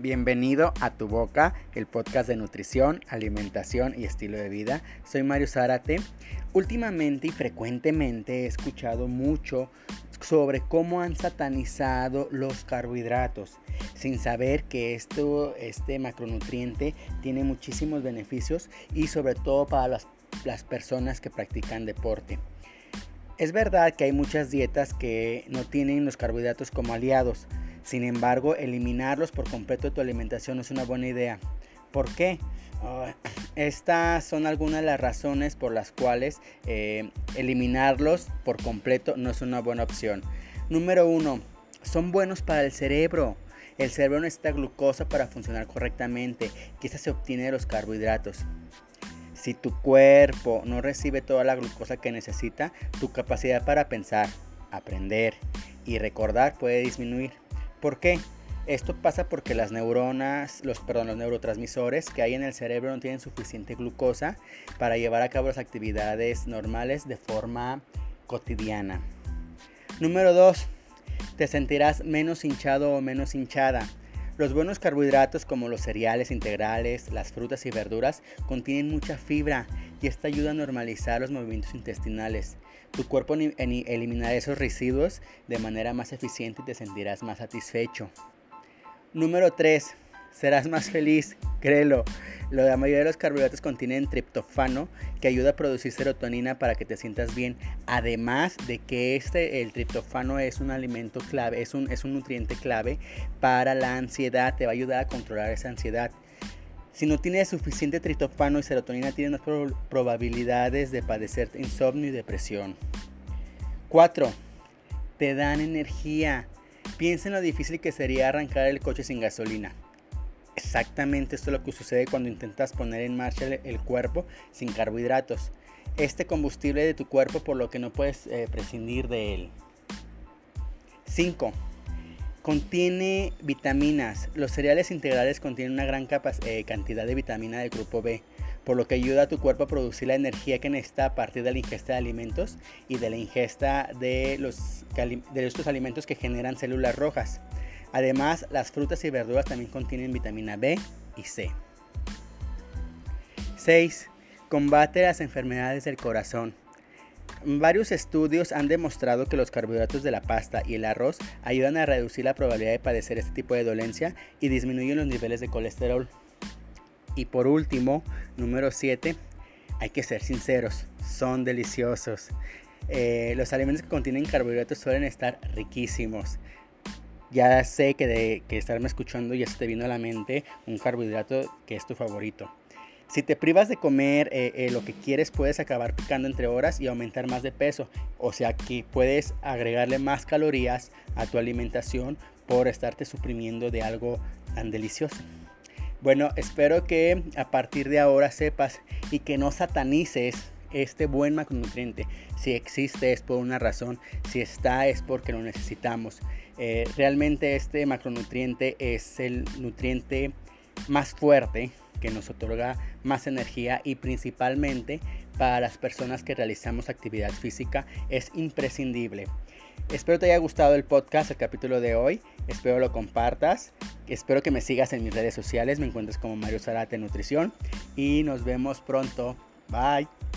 Bienvenido a Tu Boca, el podcast de nutrición, alimentación y estilo de vida. Soy Mario Zárate. Últimamente y frecuentemente he escuchado mucho sobre cómo han satanizado los carbohidratos, sin saber que este macronutriente tiene muchísimos beneficios y sobre todo para las personas que practican deporte. Es verdad que hay muchas dietas que no tienen los carbohidratos como aliados, sin embargo, eliminarlos por completo de tu alimentación es una buena idea. ¿Por qué? Ah, estas son algunas de las razones por las cuales eh, eliminarlos por completo no es una buena opción. Número uno, son buenos para el cerebro. El cerebro necesita glucosa para funcionar correctamente, que esta se obtiene de los carbohidratos. Si tu cuerpo no recibe toda la glucosa que necesita, tu capacidad para pensar, aprender y recordar puede disminuir. ¿Por qué? Esto pasa porque las neuronas, los, perdón, los neurotransmisores que hay en el cerebro no tienen suficiente glucosa para llevar a cabo las actividades normales de forma cotidiana. Número 2. Te sentirás menos hinchado o menos hinchada. Los buenos carbohidratos como los cereales integrales, las frutas y verduras contienen mucha fibra y esta ayuda a normalizar los movimientos intestinales. Tu cuerpo eliminará esos residuos de manera más eficiente y te sentirás más satisfecho. Número 3. Serás más feliz, créelo. La mayoría de los carbohidratos contienen triptofano que ayuda a producir serotonina para que te sientas bien. Además de que este, el triptofano es un alimento clave, es un, es un nutriente clave para la ansiedad, te va a ayudar a controlar esa ansiedad. Si no tienes suficiente triptofano y serotonina, tienes más probabilidades de padecer insomnio y depresión. 4. Te dan energía. Piensa en lo difícil que sería arrancar el coche sin gasolina. Exactamente esto es lo que sucede cuando intentas poner en marcha el, cuerpo sin carbohidratos. Este combustible de tu cuerpo por lo que no puedes eh, prescindir de él. 5 Contiene vitaminas. Los cereales integrales contienen una gran eh, cantidad de vitamina del grupo B, por lo que ayuda a tu cuerpo a producir la energía que necesita a partir de la ingesta de alimentos y de la ingesta de, de estos alimentos que generan células rojas. Además, las frutas y verduras también contienen vitamina B y C. 6. Combate las enfermedades del corazón. Varios estudios han demostrado que los carbohidratos de la pasta y el arroz ayudan a reducir la probabilidad de padecer este tipo de dolencia y disminuyen los niveles de colesterol. Y por último, número 7, hay que ser sinceros, son deliciosos. Eh, los alimentos que contienen carbohidratos suelen estar riquísimos. Ya sé que de que estarme escuchando ya se te vino a la mente un carbohidrato que es tu favorito. Si te privas de comer eh, eh, lo que quieres, puedes acabar picando entre horas y aumentar más de peso. O sea que puedes agregarle más calorías a tu alimentación por estarte suprimiendo de algo tan delicioso. Bueno, espero que a partir de ahora sepas y que no satanices este buen macronutriente. Si existe es por una razón, si está es porque lo necesitamos. Eh, realmente este macronutriente es el nutriente más fuerte que nos otorga más energía y principalmente para las personas que realizamos actividad física es imprescindible. Espero te haya gustado el podcast, el capítulo de hoy. Espero lo compartas. Espero que me sigas en mis redes sociales. Me encuentras como Mario Zarate Nutrición. Y nos vemos pronto. Bye.